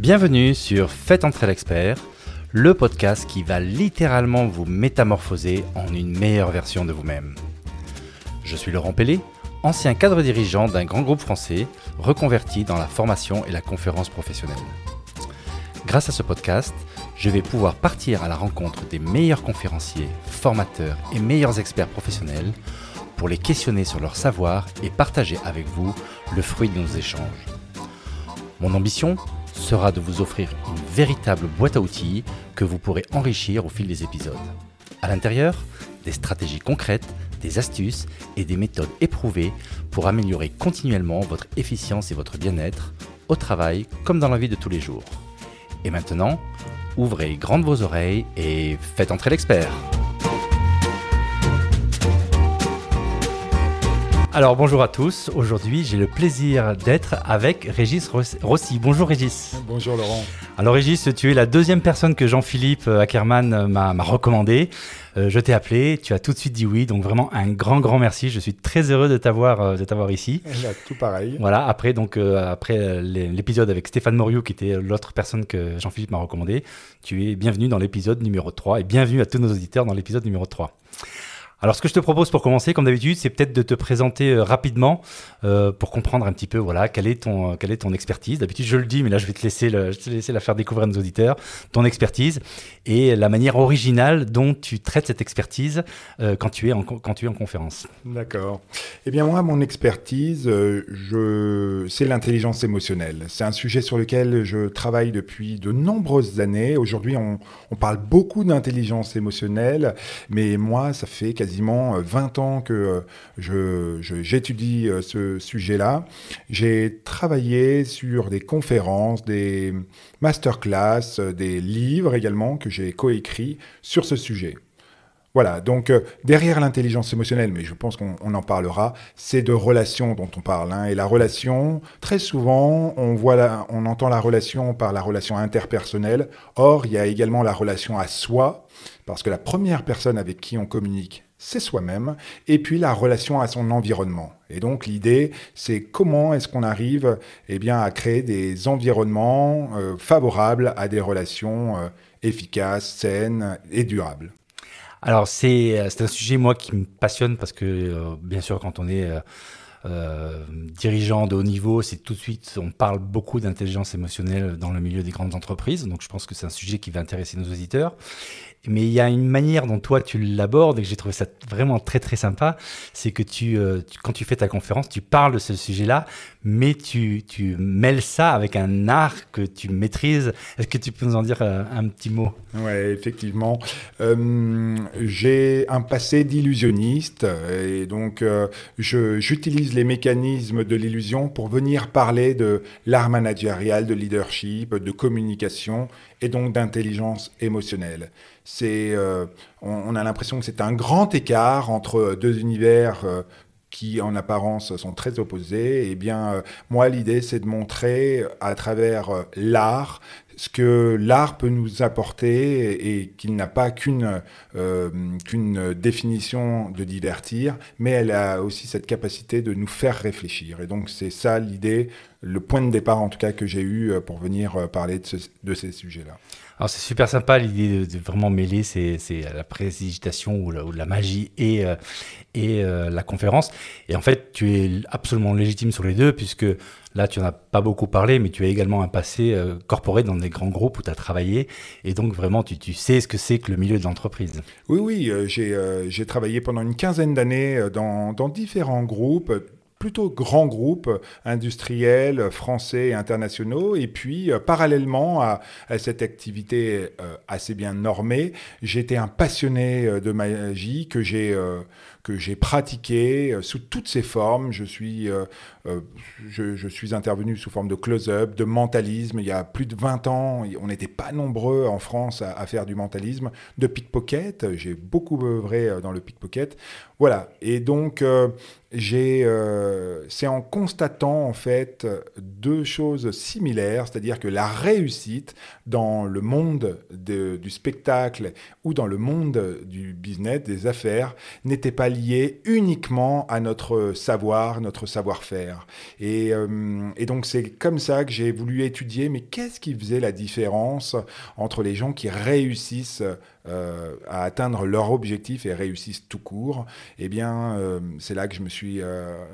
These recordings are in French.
Bienvenue sur Faites entrer l'expert, le podcast qui va littéralement vous métamorphoser en une meilleure version de vous-même. Je suis Laurent Pellet, ancien cadre dirigeant d'un grand groupe français reconverti dans la formation et la conférence professionnelle. Grâce à ce podcast, je vais pouvoir partir à la rencontre des meilleurs conférenciers, formateurs et meilleurs experts professionnels pour les questionner sur leur savoir et partager avec vous le fruit de nos échanges. Mon ambition sera de vous offrir une véritable boîte à outils que vous pourrez enrichir au fil des épisodes. À l'intérieur, des stratégies concrètes, des astuces et des méthodes éprouvées pour améliorer continuellement votre efficience et votre bien-être au travail comme dans la vie de tous les jours. Et maintenant, ouvrez grandes vos oreilles et faites entrer l'expert. Alors bonjour à tous, aujourd'hui j'ai le plaisir d'être avec Régis Rossi. Bonjour Régis. Bonjour Laurent. Alors Régis, tu es la deuxième personne que Jean-Philippe Ackerman euh, m'a recommandé. Euh, je t'ai appelé, tu as tout de suite dit oui, donc vraiment un grand grand merci. Je suis très heureux de t'avoir euh, de t'avoir ici. tout pareil. Voilà, après donc après l'épisode avec Stéphane Moriou qui était l'autre personne que Jean-Philippe m'a recommandé, tu es bienvenu dans l'épisode numéro 3 et bienvenue à tous nos auditeurs dans l'épisode numéro 3. Alors, ce que je te propose pour commencer, comme d'habitude, c'est peut-être de te présenter euh, rapidement euh, pour comprendre un petit peu, voilà, quelle est ton, quelle est ton expertise. D'habitude, je le dis, mais là, je vais te laisser, je te laisser la faire découvrir à nos auditeurs, ton expertise et la manière originale dont tu traites cette expertise euh, quand tu es en, quand tu es en conférence. D'accord. Eh bien, moi, mon expertise, je, c'est l'intelligence émotionnelle. C'est un sujet sur lequel je travaille depuis de nombreuses années. Aujourd'hui, on, on parle beaucoup d'intelligence émotionnelle, mais moi, ça fait quasiment quasiment 20 euh, ans que euh, j'étudie euh, ce sujet-là. J'ai travaillé sur des conférences, des masterclass, des livres également que j'ai coécrits sur ce sujet. Voilà, donc derrière l'intelligence émotionnelle, mais je pense qu'on en parlera, c'est de relations dont on parle. Hein. et la relation, très souvent, on, voit on entend la relation par la relation interpersonnelle. Or, il y a également la relation à soi, parce que la première personne avec qui on communique, c'est soi-même, et puis la relation à son environnement. Et donc l'idée, c'est comment est-ce qu'on arrive eh bien, à créer des environnements euh, favorables à des relations euh, efficaces, saines et durables. Alors c'est un sujet, moi, qui me passionne parce que, euh, bien sûr, quand on est... dirigeant de haut niveau, c'est tout de suite, on parle beaucoup d'intelligence émotionnelle dans le milieu des grandes entreprises, donc je pense que c'est un sujet qui va intéresser nos auditeurs. Mais il y a une manière dont toi tu l'abordes et que j'ai trouvé ça vraiment très très sympa, c'est que tu, euh, quand tu fais ta conférence, tu parles de ce sujet-là, mais tu, tu mêles ça avec un art que tu maîtrises. Est-ce que tu peux nous en dire euh, un petit mot? Oui, effectivement. Euh, j'ai un passé d'illusionniste et donc j'utilise les mécanismes de l'illusion pour venir parler de l'art managérial, de leadership, de communication et donc d'intelligence émotionnelle. C'est, euh, on, a l'impression que c'est un grand écart entre deux univers euh, qui en apparence sont très opposés. Eh bien, euh, moi, l'idée, c'est de montrer à travers l'art ce que l'art peut nous apporter et, qu'il n'a pas qu'une qu'une définition de divertir, mais elle a aussi cette capacité de nous faire réfléchir. Et donc c'est ça l'idée, le point de départ en tout cas que j'ai eu pour venir parler de, ces sujets-là. Alors c'est super sympa l'idée de, vraiment mêler c'est la précipitation ou la, magie et, euh, et euh, la conférence. Et en fait, tu es absolument légitime sur les deux puisque là, tu n'en as pas beaucoup parlé, mais tu as également un passé euh, corporé dans des grands groupes où tu as travaillé. Et donc vraiment, tu, sais ce que c'est que le milieu de l'entreprise. Oui, oui, j'ai travaillé pendant une quinzaine d'années dans, différents groupes plutôt grands groupes industriels français et internationaux. Et puis, euh, parallèlement à, cette activité euh, assez bien normée, j'étais un passionné euh, de magie que j'ai que j'ai pratiqué sous toutes ses formes. Je suis, je, suis intervenu sous forme de close-up, de mentalisme. Il y a plus de 20 ans, on n'était pas nombreux en France à, faire du mentalisme, de pickpocket. J'ai beaucoup œuvré dans le pickpocket. Voilà. Et donc, j'ai, euh, c'est en constatant en fait deux choses similaires, c'est-à-dire que la réussite dans le monde du spectacle ou dans le monde du business, des affaires, n'était pas lié uniquement à notre savoir, notre savoir-faire. Et, euh, et, donc c'est comme ça que j'ai voulu étudier, mais qu'est-ce qui faisait la différence entre les gens qui réussissent euh, à atteindre leur objectif et réussissent tout court, eh bien, euh, c'est là que je me suis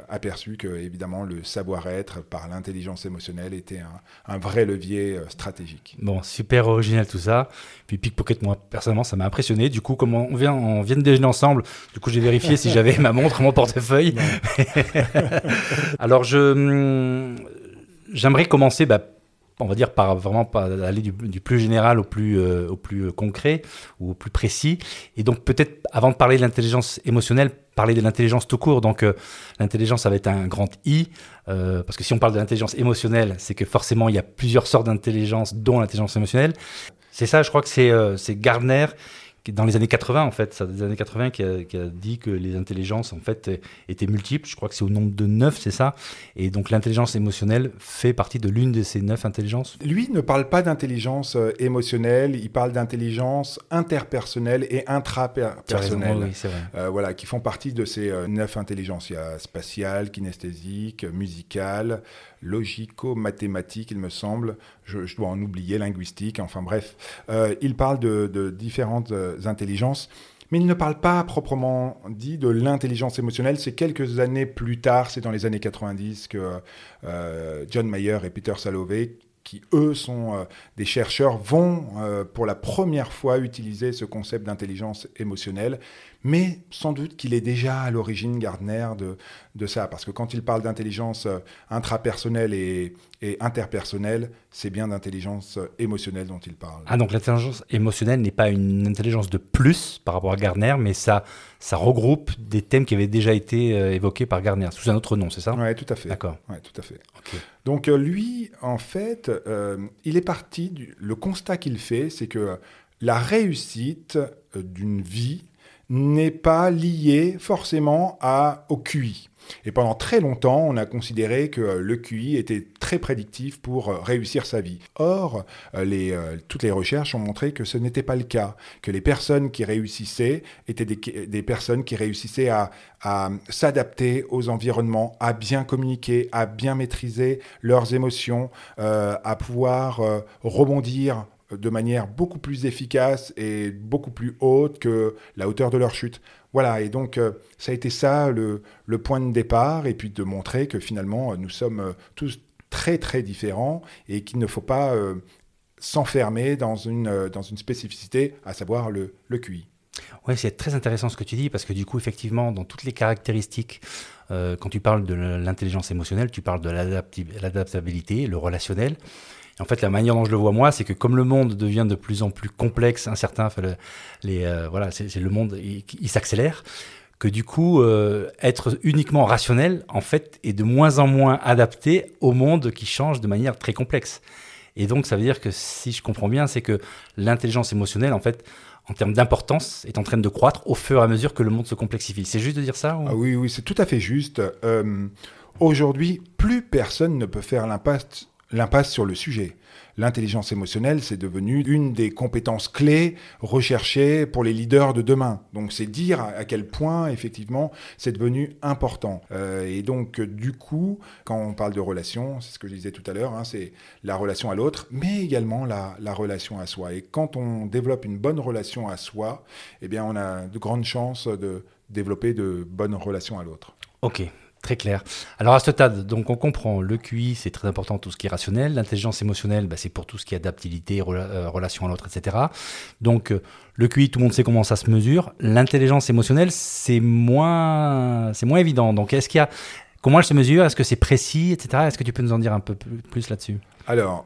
aperçu que, évidemment, le savoir-être par l'intelligence émotionnelle était un, un vrai levier stratégique. Bon, super original tout ça. Puis Pickpocket, moi, personnellement, ça m'a impressionné. Du coup, comme on vient, on vient de déjeuner ensemble, du coup, j'ai vérifié si j'avais ma montre, mon portefeuille. Alors, je, hum, j'aimerais commencer bah, on va dire par vraiment pas aller du, plus général au plus euh, au plus euh, concret ou au plus précis. Et donc peut-être avant de parler de l'intelligence émotionnelle parler de l'intelligence tout court. Donc euh, l'intelligence ça va être un grand i parce que si on parle de l'intelligence émotionnelle c'est que forcément il y a plusieurs sortes d'intelligence dont l'intelligence émotionnelle. C'est ça je crois que c'est c'est Gardner dans les années 80 en fait, ça des années 80 qui a, qui a, dit que les intelligences en fait étaient multiples. Je crois que c'est au nombre de neuf, c'est ça. Et donc l'intelligence émotionnelle fait partie de l'une de ces neuf intelligences. Lui ne parle pas d'intelligence euh, émotionnelle, il parle d'intelligence interpersonnelle et intrapersonnelle. Oui, vrai. Euh, voilà, qui font partie de ces euh, neuf intelligences. Il y a spatiale, kinesthésique, musicale, logico-mathématique, il me semble. Je, dois en oublier, linguistique, enfin bref. Euh, il parle de, différentes euh, intelligences. Mais il ne parle pas proprement dit de l'intelligence émotionnelle. C'est quelques années plus tard, c'est dans les années 90 que euh, John Mayer et Peter Salovey, qui eux sont des chercheurs, vont pour la première fois utiliser ce concept d'intelligence émotionnelle mais sans doute qu'il est déjà à l'origine, Gardner, de, de ça. Parce que quand il parle d'intelligence euh, intrapersonnelle et, et interpersonnelle, c'est bien d'intelligence euh, émotionnelle dont il parle. Ah, donc l'intelligence émotionnelle n'est pas une intelligence de plus par rapport à Gardner, mais ça, ça regroupe des thèmes qui avaient déjà été euh, évoqués par Gardner, sous un autre nom, c'est ça? Oui, tout à fait. D'accord. Ouais, tout à fait. Donc lui, en fait, il est parti, du, le constat qu'il fait, c'est que la réussite d'une vie n'est pas lié forcément à, au QI. Et pendant très longtemps, on a considéré que le QI était très prédictif pour euh, réussir sa vie. Or, euh, euh, toutes les recherches ont montré que ce n'était pas le cas, que les personnes qui réussissaient étaient des, personnes qui réussissaient à s'adapter aux environnements, à bien communiquer, à bien maîtriser leurs émotions, à pouvoir rebondir de manière beaucoup plus efficace et beaucoup plus haute que la hauteur de leur chute. Voilà, et donc euh, ça a été ça le, point de départ, et puis de montrer que finalement nous sommes euh, tous très très différents et qu'il ne faut pas euh, s'enfermer dans une, dans une spécificité, à savoir le, le QI. Oui, c'est très intéressant ce que tu dis, parce que du coup, effectivement, dans toutes les caractéristiques, quand tu parles de l'intelligence émotionnelle, tu parles de l'adaptabilité, le relationnel en fait, la manière dont je le vois moi, c'est que comme le monde devient de plus en plus complexe, incertain, enfin, les, euh, voilà, c'est le monde, il, s'accélère, que du coup, euh, être uniquement rationnel, en fait, est de moins en moins adapté au monde qui change de manière très complexe. Et donc, ça veut dire que si je comprends bien, c'est que l'intelligence émotionnelle, en fait, en termes d'importance, est en train de croître au fur et à mesure que le monde se complexifie. C'est juste de dire ça ah Oui, oui, c'est tout à fait juste. Euh, aujourd'hui, plus personne ne peut faire l'impasse l'impasse sur le sujet. L'intelligence émotionnelle, c'est devenu une des compétences clés recherchées pour les leaders de demain. Donc c'est dire à quel point, effectivement, c'est devenu important. Euh, et donc, du coup, quand on parle de relation, c'est ce que je disais tout à l'heure, hein, c'est la relation à l'autre, mais également la, la, relation à soi. Et quand on développe une bonne relation à soi, eh bien, on a de grandes chances de développer de bonnes relations à l'autre. Ok, Très clair. Alors à ce stade, donc on comprend, le QI c'est très important tout ce qui est rationnel, l'intelligence émotionnelle bah, c'est pour tout ce qui est adaptabilité, euh, relation à l'autre, etc. Donc euh, le QI, tout le monde sait comment ça se mesure. L'intelligence émotionnelle c'est moins, c'est moins évident. Donc est-ce qu'il y a, comment elle se mesure? Est-ce que c'est précis, etc. Est-ce que tu peux nous en dire un peu plus là-dessus? Alors.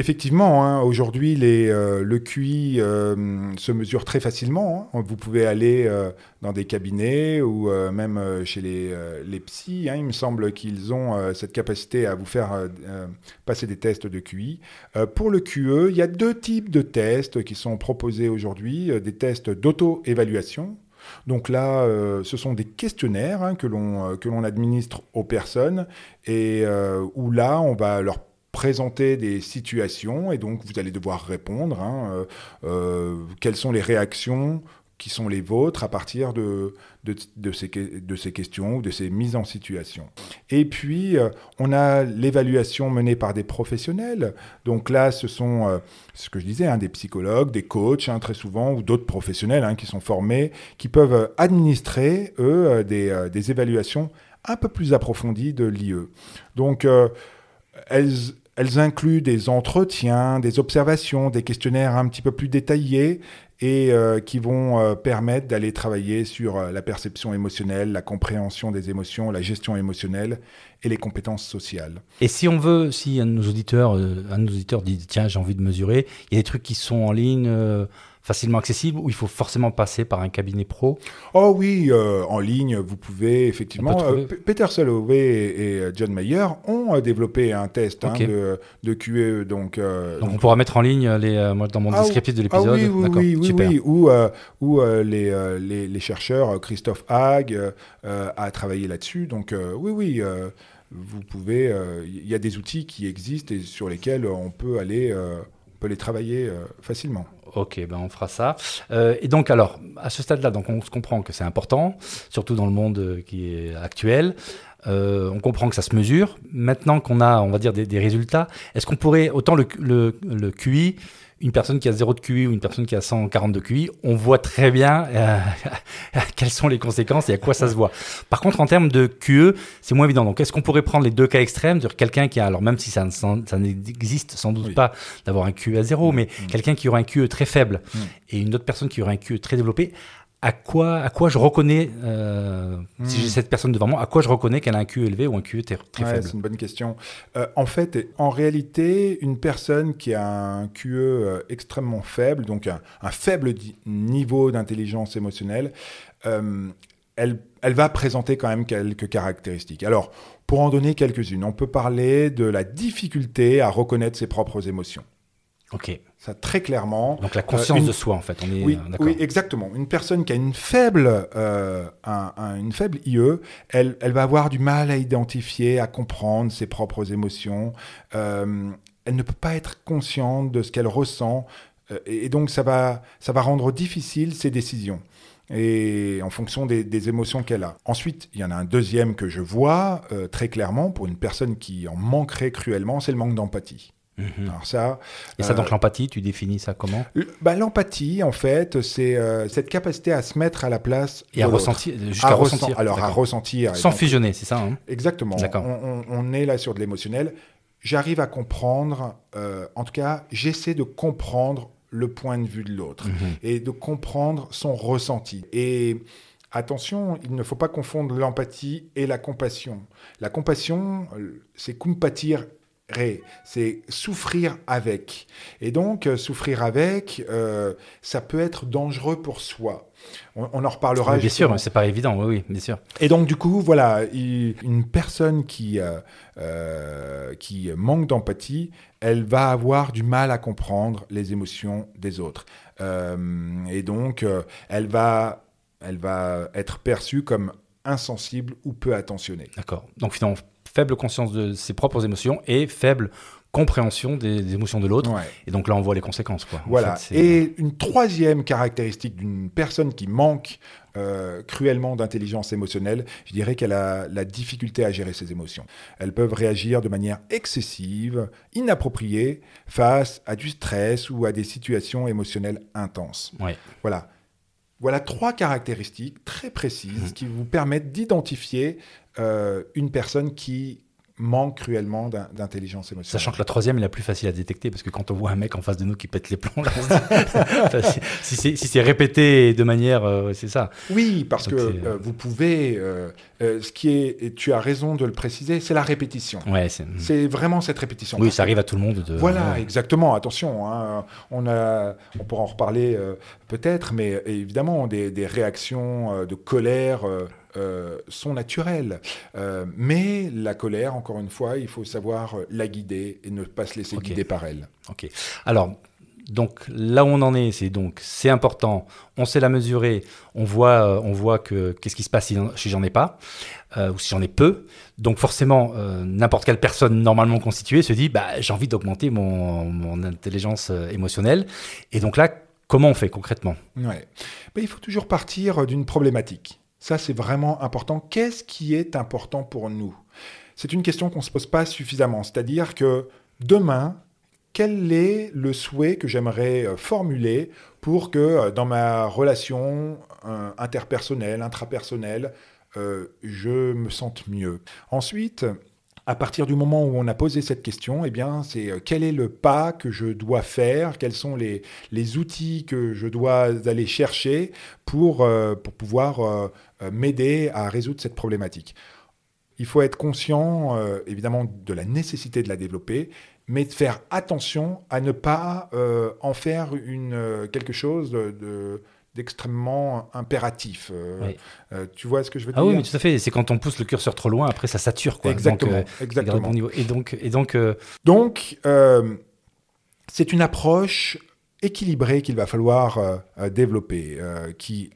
Effectivement, hein, aujourd'hui, euh, le QI euh, se mesure très facilement. Hein. Vous pouvez aller euh, dans des cabinets ou même chez les, les psys. Hein. Il me semble qu'ils ont cette capacité à vous faire passer des tests de QI. pour le QE, il y a deux types de tests qui sont proposés aujourd'hui. des tests d'auto-évaluation. Donc là, ce sont des questionnaires que l'on administre aux personnes et où là, on va leur présenter des situations et donc vous allez devoir répondre. Hein, euh, euh, quelles sont les réactions qui sont les vôtres à partir de, de, ces, de ces questions ou de ces mises en situation. Et puis, euh, on a l'évaluation menée par des professionnels. Donc là, ce sont, ce que je disais, hein, des psychologues, des coachs, hein, très souvent, ou d'autres professionnels qui sont formés, qui peuvent administrer, eux, des, des, évaluations un peu plus approfondies de l'IE. Donc, elles, elles incluent des entretiens, des observations, des questionnaires un petit peu plus détaillés et euh, qui vont euh, permettre d'aller travailler sur euh, la perception émotionnelle, la compréhension des émotions, la gestion émotionnelle et les compétences sociales. Et si on veut, si nos auditeurs, un de nos auditeurs dit tiens j'ai envie de mesurer, il y a des trucs qui sont en ligne facilement accessible ou il faut forcément passer par un cabinet pro? Oh oui, euh, en ligne, vous pouvez effectivement. Euh, Peter Salovey et, euh, John Mayer ont développé un test hein, de, de, QE. Donc, donc, on pourra mettre en ligne les, moi, dans mon ah descriptif de l'épisode. Ah oui, oui, oui, oui, Où, où les, les, les, chercheurs, Christophe Haag, a travaillé là-dessus. Donc oui, oui vous pouvez. Il y a des outils qui existent et sur lesquels on peut aller, on peut les travailler facilement. Ok, ben on fera ça. Euh, et donc alors, à ce stade-là, donc on se comprend que c'est important, surtout dans le monde euh, qui est actuel. Euh, on comprend que ça se mesure. Maintenant qu'on a, on va dire, des, résultats, est-ce qu'on pourrait autant le QI une personne qui a 0 de QI ou une personne qui a 140 de QI, on voit très bien euh, quelles sont les conséquences et à quoi ça se voit. Par contre, en termes de QE, c'est moins évident. Donc, est-ce qu'on pourrait prendre les deux cas extrêmes, dire quelqu'un qui a, alors même si ça, ça n'existe sans doute pas d'avoir un QE à 0, mais mm. quelqu'un qui aura un QE très faible mm. et une autre personne qui aura un QE très développé, à quoi, à quoi je reconnais, euh, si j'ai hmm. cette personne devant moi, à quoi je reconnais qu'elle a un QE élevé ou un QE très, faible C'est une bonne question. Euh, en fait, en réalité, une personne qui a un QE euh, extrêmement faible, donc un, faible niveau d'intelligence émotionnelle, elle, elle va présenter quand même quelques caractéristiques. Alors, pour en donner quelques-unes, on peut parler de la difficulté à reconnaître ses propres émotions. Ok. Ça très clairement. Donc la conscience euh, de soi, en fait. On est, oui, oui, exactement. Une personne qui a une faible, euh, un, une faible IE, elle, elle, va avoir du mal à identifier, à comprendre ses propres émotions. Euh, elle ne peut pas être consciente de ce qu'elle ressent. et donc ça va, ça va rendre difficile ses décisions et en fonction des, des émotions qu'elle a. Ensuite, il y en a un deuxième que je vois très clairement pour une personne qui en manquerait cruellement, c'est le manque d'empathie. Mhm. Alors ça, et ça, donc euh, l'empathie, tu définis ça comment bah, L'empathie, en fait, c'est euh, cette capacité à se mettre à la place. Et à ressentir, jusqu'à ressentir. alors, à ressentir. Sans fusionner, c'est ça hein Exactement. On, on, est là sur de l'émotionnel. J'arrive à comprendre, euh, en tout cas, j'essaie de comprendre le point de vue de l'autre mhm. et de comprendre son ressenti. Et attention, il ne faut pas confondre l'empathie et la compassion. La compassion, c'est compatir c'est souffrir avec. Et donc, euh, souffrir avec, euh, ça peut être dangereux pour soi. On, en reparlera. bien sûr, c'est pas évident, oui, oui, bien sûr. Et donc, du coup, voilà, une personne qui, euh, qui manque d'empathie, elle va avoir du mal à comprendre les émotions des autres. et donc, elle, va, elle va être perçue comme insensible ou peu attentionnée. D'accord. Donc, finalement, faible conscience de ses propres émotions et faible compréhension des, émotions de l'autre. Et donc là, on voit les conséquences. Quoi. Voilà. et une troisième caractéristique d'une personne qui manque euh, cruellement d'intelligence émotionnelle, je dirais qu'elle a la difficulté à gérer ses émotions. Elles peuvent réagir de manière excessive, inappropriée, face à du stress ou à des situations émotionnelles intenses. Voilà. Voilà trois caractéristiques très précises mmh. qui vous permettent d'identifier euh, une personne qui manque cruellement d'intelligence émotionnelle. Sachant que la troisième est la plus facile à détecter, parce que quand on voit un mec en face de nous qui pète les plombs, si c'est répété de manière... Euh, c'est ça. Oui, parce que euh, vous pouvez... Euh, ce qui est, et tu as raison de le préciser, c'est la répétition. Ouais, c'est vraiment cette répétition. Oui, ça arrive à tout le monde. De... Voilà, exactement. Attention, hein, on, a, on pourra en reparler peut-être, mais évidemment, des, des réactions de colère euh, sont naturelles. Euh, mais la colère, encore une fois, il faut savoir la guider et ne pas se laisser guider par elle. Ok. Alors, donc là où on en est, c'est donc c'est important, on sait la mesurer, on voit, euh, on voit que qu'est-ce qui se passe si, j'en ai pas ou si j'en ai peu. Donc forcément, n'importe quelle personne normalement constituée se dit, bah j'ai envie d'augmenter mon, mon, intelligence émotionnelle. Et donc là, comment on fait concrètement? Ouais. Ben, il faut toujours partir d'une problématique. Ça, c'est vraiment important. Qu'est-ce qui est important pour nous? C'est une question qu'on ne se pose pas suffisamment. C'est-à-dire que demain, quel est le souhait que j'aimerais euh, formuler pour que euh, dans ma relation euh, interpersonnelle, intrapersonnelle, je me sente mieux? Ensuite, à partir du moment où on a posé cette question, eh bien, c'est quel est le pas que je dois faire, quels sont les, outils que je dois aller chercher pour pouvoir m'aider à résoudre cette problématique. Il faut être conscient, évidemment, de la nécessité de la développer, mais de faire attention à ne pas euh, en faire une, euh, quelque chose de, d'extrêmement impératif. Euh, tu vois ce que je veux dire Ah oui, mais tout à fait. C'est quand on pousse le curseur trop loin, après ça sature. Quoi. Exactement. exactement. Et donc, et donc, donc c'est une approche équilibrée qu'il va falloir développer, qui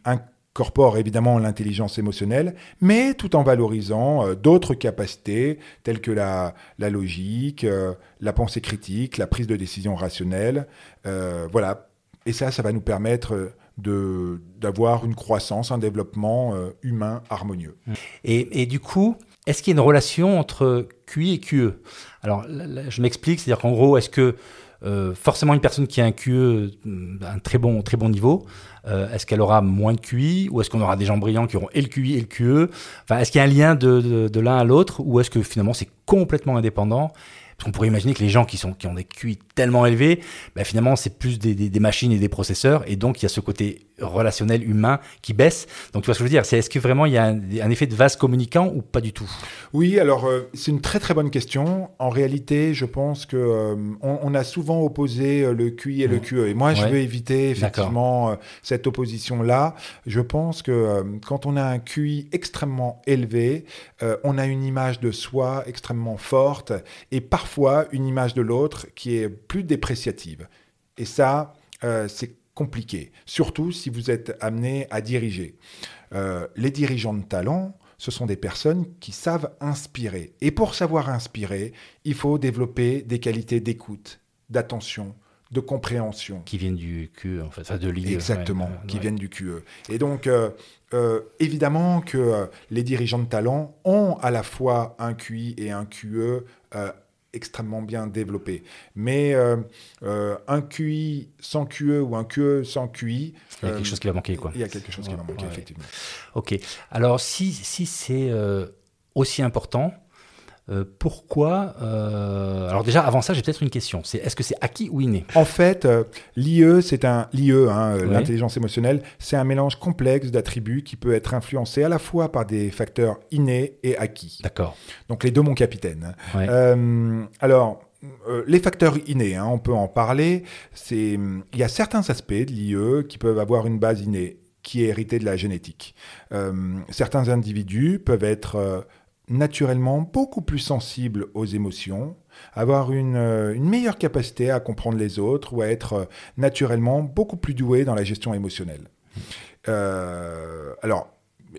incorpore évidemment l'intelligence émotionnelle, mais tout en valorisant euh, d'autres capacités telles que la, logique, euh, la pensée critique, la prise de décision rationnelle. Euh, voilà. Et ça, ça va nous permettre d'avoir une croissance, un développement humain harmonieux. Et, et du coup, est-ce qu'il y a une relation entre QI et QE Alors, je m'explique, c'est-à-dire qu'en gros, est-ce que euh, forcément une personne qui a un QE euh, un très bon, très bon niveau, euh, est-ce qu'elle aura moins de QI ou est-ce qu'on aura des gens brillants qui auront et le QI et le QE enfin, Est-ce qu'il y a un lien de, de l'un à l'autre ou est-ce que finalement c'est complètement indépendant parce qu'on pourrait imaginer que les gens qui, sont, qui ont des QI tellement élevés, bah finalement, c'est plus des, des, machines et des processeurs. Et donc, il y a ce côté relationnel humain qui baisse. Donc, tu vois ce que je veux dire? C'est est-ce que vraiment il y a un, effet de vase communicant ou pas du tout? Oui, alors, euh, c'est une très très bonne question. En réalité, je pense que euh, on, a souvent opposé euh, le QI et le mmh. QE. Et moi, je veux éviter effectivement cette opposition-là. Je pense que quand on a un QI extrêmement élevé, on a une image de soi extrêmement forte. Et par parfois une image de l'autre qui est plus dépréciative. Et ça, euh, c'est compliqué, surtout si vous êtes amené à diriger. Euh, les dirigeants de talent, ce sont des personnes qui savent inspirer. Et pour savoir inspirer, il faut développer des qualités d'écoute, d'attention, de compréhension. Qui viennent du QE, en fait, de l'IE. Exactement, qui viennent du QE. Et donc, euh, évidemment que les dirigeants de talent ont à la fois un QI et un QE extrêmement bien développé. Mais euh, euh, un QI sans QE ou un QE sans QI... Il y a quelque chose qui va manquer, quoi. Il y a quelque chose qui va manquer, effectivement. Ok. Alors, si, si c'est euh, aussi important, euh, pourquoi euh, Alors déjà, avant ça, j'ai peut-être une question. C'est est-ce que c'est acquis ou inné? En fait, euh, l'IE, c'est un l'IE, hein, l'intelligence émotionnelle, c'est un mélange complexe d'attributs qui peut être influencé à la fois par des facteurs innés et acquis. D'accord. Donc les deux, mon capitaine. alors. les facteurs innés, hein, on peut en parler. C'est, il y a certains aspects de l'IE qui peuvent avoir une base innée, qui est héritée de la génétique. certains individus peuvent être naturellement beaucoup plus sensible aux émotions, avoir une, euh, une, meilleure capacité à comprendre les autres ou à être euh, naturellement beaucoup plus doué dans la gestion émotionnelle. Euh, alors,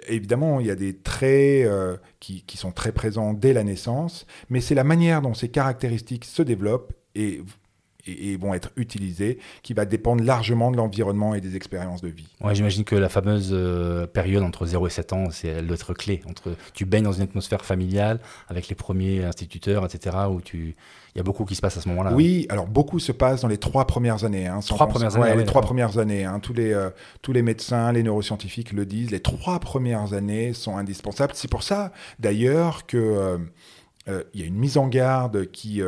évidemment, il y a des traits qui, qui, sont très présents dès la naissance, mais c'est la manière dont ces caractéristiques se développent et et, vont être utilisés, qui va dépendre largement de l'environnement et des expériences de vie. Ouais, J'imagine que la fameuse euh, période entre 0 et 7 ans, c'est elle doit être clé. Entre, tu baignes dans une atmosphère familiale avec les premiers instituteurs, etc., où tu... Il y a beaucoup qui se passe à ce moment-là. Oui, alors beaucoup se passe dans les trois premières années. Hein, trois premières années. les trois premières années. Hein, tous les euh, tous les médecins, les neuroscientifiques le disent. Les trois premières années sont indispensables. C'est pour ça, d'ailleurs, que euh, euh, il y a une mise en garde euh, qui,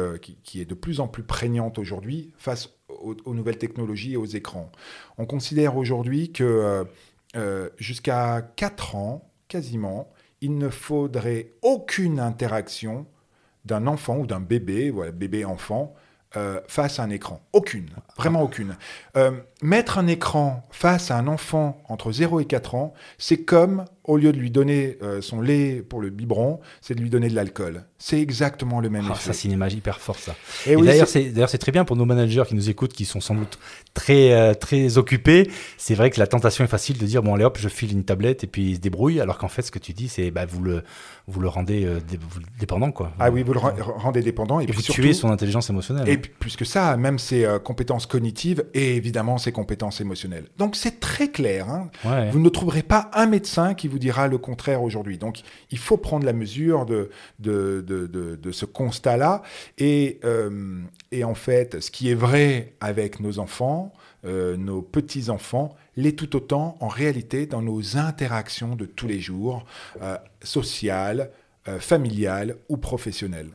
qui, est de plus en plus prégnante aujourd'hui face aux, nouvelles technologies et aux écrans. On considère aujourd'hui que euh, jusqu'à 4 ans, quasiment, il ne faudrait aucune interaction d'un enfant ou d'un bébé, bébé-enfant, face à un écran. Aucune, vraiment aucune. Mettre un écran face à un enfant entre 0 et 4 ans, c'est comme au lieu de lui donner euh, son lait pour le biberon, c'est de lui donner de l'alcool. C'est exactement le même Ah, effet. ça, c'est une image hyper forte, ça. Et Et oui, d'ailleurs, c'est- c'est d'ailleurs, c'est très bien pour nos managers qui nous écoutent, qui sont sans doute très, euh, très occupés. C'est vrai que la tentation est facile de dire bon, allez hop, je file une tablette et puis il se débrouille. Alors qu'en fait, ce que tu dis, c'est bah, vous, le, vous le rendez euh, dé- vous le dépendant, quoi. ah oui, vous le ren- rendez dépendant. Et, Et puis vous surtout, tuez son intelligence émotionnelle. Et hein. plus que ça, même ses compétences cognitives et évidemment ses compétences émotionnelles. Donc c'est très clair. hein. Ouais. Vous ne trouverez pas un médecin qui vous dira le contraire aujourd'hui. Donc, il faut prendre la mesure de, de, de, de- de ce constat-là. Et, euh, et en fait, ce qui est vrai avec nos enfants, euh, nos petits-enfants, l'est tout autant en réalité dans nos interactions de tous les jours, euh, sociales, euh, familiales ou professionnelles.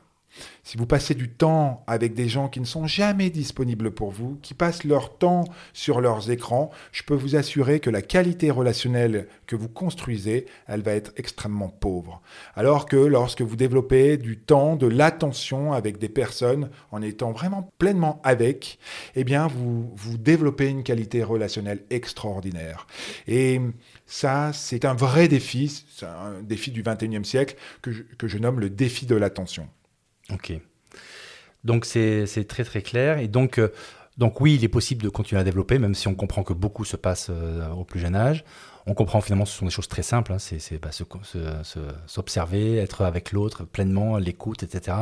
Si vous passez du temps avec des gens qui ne sont jamais disponibles pour vous, qui passent leur temps sur leurs écrans, je peux vous assurer que la qualité relationnelle que vous construisez, elle va être extrêmement pauvre. Alors que lorsque vous développez du temps, de l'attention avec des personnes, en étant vraiment pleinement avec, eh bien, vous, développez une qualité relationnelle extraordinaire. Et ça, c'est un vrai défi, un défi du 21e siècle que je nomme le défi de l'attention. Ok. Donc c'est très très clair. Et donc, euh, donc oui, il est possible de continuer à développer, même si on comprend que beaucoup se passe euh, au plus jeune âge. On comprend finalement que ce sont des choses très simples. hein. C'est bah, se- se- se- s'observer, être avec l'autre pleinement, l'écoute, etc.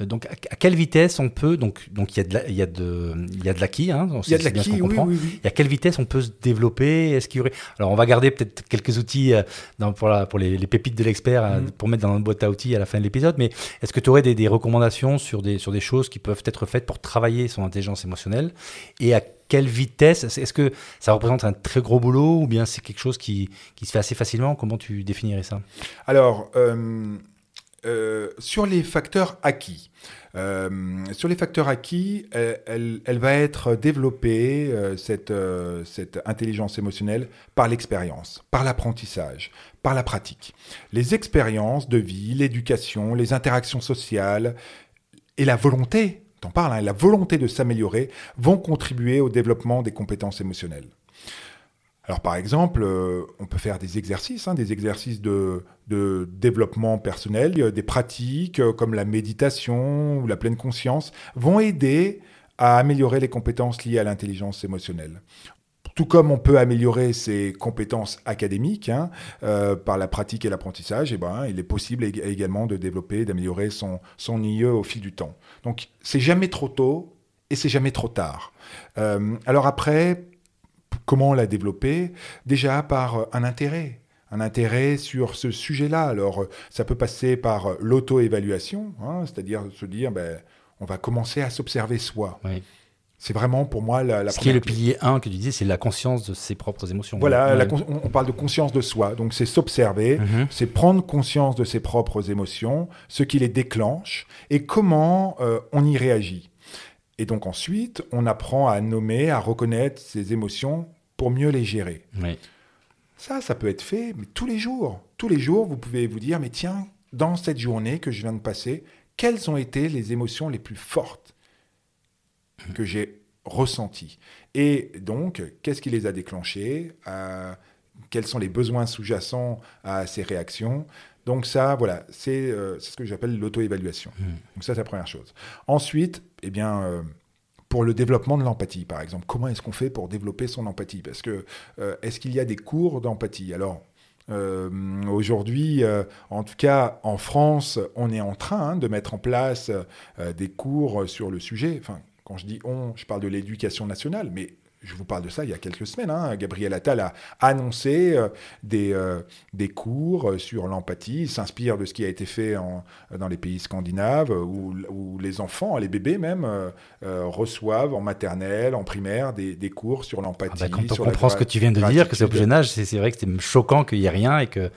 Euh, Donc à, à quelle vitesse on peut donc donc il y a de il y a de il y a de l'acquis. Hein, Il y a de l'acquis, oui, oui, oui. Et à quelle vitesse on peut se développer? Est-ce qu'il y aurait Alors, on va garder peut-être quelques outils euh, dans- pour, la- pour les, les pépites de l'expert euh, Mhm. pour mettre dans notre boîte à outils à la fin de l'épisode. Mais est-ce que tu aurais des, des recommandations sur des, sur des choses qui peuvent être faites pour travailler son intelligence émotionnelle? Et à quelle vitesse Est-ce que ça représente un très gros boulot ou bien c'est quelque chose qui, qui se fait assez facilement? Comment tu définirais ça? Alors, euh, euh, sur les facteurs acquis, euh, sur les facteurs acquis, elle, va être développée, cette, cette intelligence émotionnelle, par l'expérience, par l'apprentissage, par la pratique. Les expériences de vie, l'éducation, les interactions sociales et la volonté, t'en parles, hein, la volonté de s'améliorer vont contribuer au développement des compétences émotionnelles. Alors par exemple, euh, on peut faire des exercices, hein, des exercices de, de développement personnel, euh, des pratiques euh, comme la méditation ou la pleine conscience vont aider à améliorer les compétences liées à l'intelligence émotionnelle. Tout comme on peut améliorer ses compétences académiques hein, euh, par la pratique et l'apprentissage, eh ben, il est possible ég- également de développer, d'améliorer son, son IE au fil du temps. Donc c'est jamais trop tôt et c'est jamais trop tard. Euh, alors après, Comment la développer Déjà par euh, un intérêt. Un intérêt sur ce sujet-là. Alors, ça peut passer par l'auto-évaluation, hein, c'est-à-dire se dire, ben, on va commencer à s'observer soi. Oui. C'est vraiment pour moi la, la Ce qui est le clé. pilier 1 que tu disais, c'est la conscience de ses propres émotions. Voilà, Ouais. la con- on on parle de conscience de soi. Donc, c'est s'observer, Mhm. c'est prendre conscience de ses propres émotions, ce qui les déclenche et comment euh, on y réagit. Et donc ensuite, on apprend à nommer, à reconnaître ses émotions pour mieux les gérer. Oui. Ça, ça peut être fait mais tous les jours. Tous les jours, vous pouvez vous dire, mais tiens, dans cette journée que je viens de passer, quelles ont été les émotions les plus fortes? Que j'ai ressenties Et donc, qu'est-ce qui les a déclenchées Euh, Quels sont les besoins sous-jacents à ces réactions? Donc ça, voilà, c'est euh, c'est ce que j'appelle l'auto-évaluation. Mhm. Donc ça, c'est la première chose. Ensuite, eh bien... euh, pour le développement de l'empathie, par exemple, comment est-ce qu'on fait pour développer son empathie? Parce que euh, est-ce qu'il y a des cours d'empathie? Alors, aujourd'hui, en tout cas en France, on est en train hein, de mettre en place des cours sur le sujet. Enfin, quand je dis on, je parle de l'éducation nationale, mais je vous parle de ça il y a quelques semaines. hein. Gabriel Attal a annoncé euh, des, euh, des cours euh, sur l'empathie. Il s'inspire de ce qui a été fait en- dans les pays scandinaves, où, où les enfants, les bébés même, euh, reçoivent en maternelle, en primaire, des, des cours sur Ah l'empathie. bah, quand on comprend ce que tu viens de dire, que c'est au jeune âge, c'est c'est vrai que c'est choquant qu'il n'y ait rien et que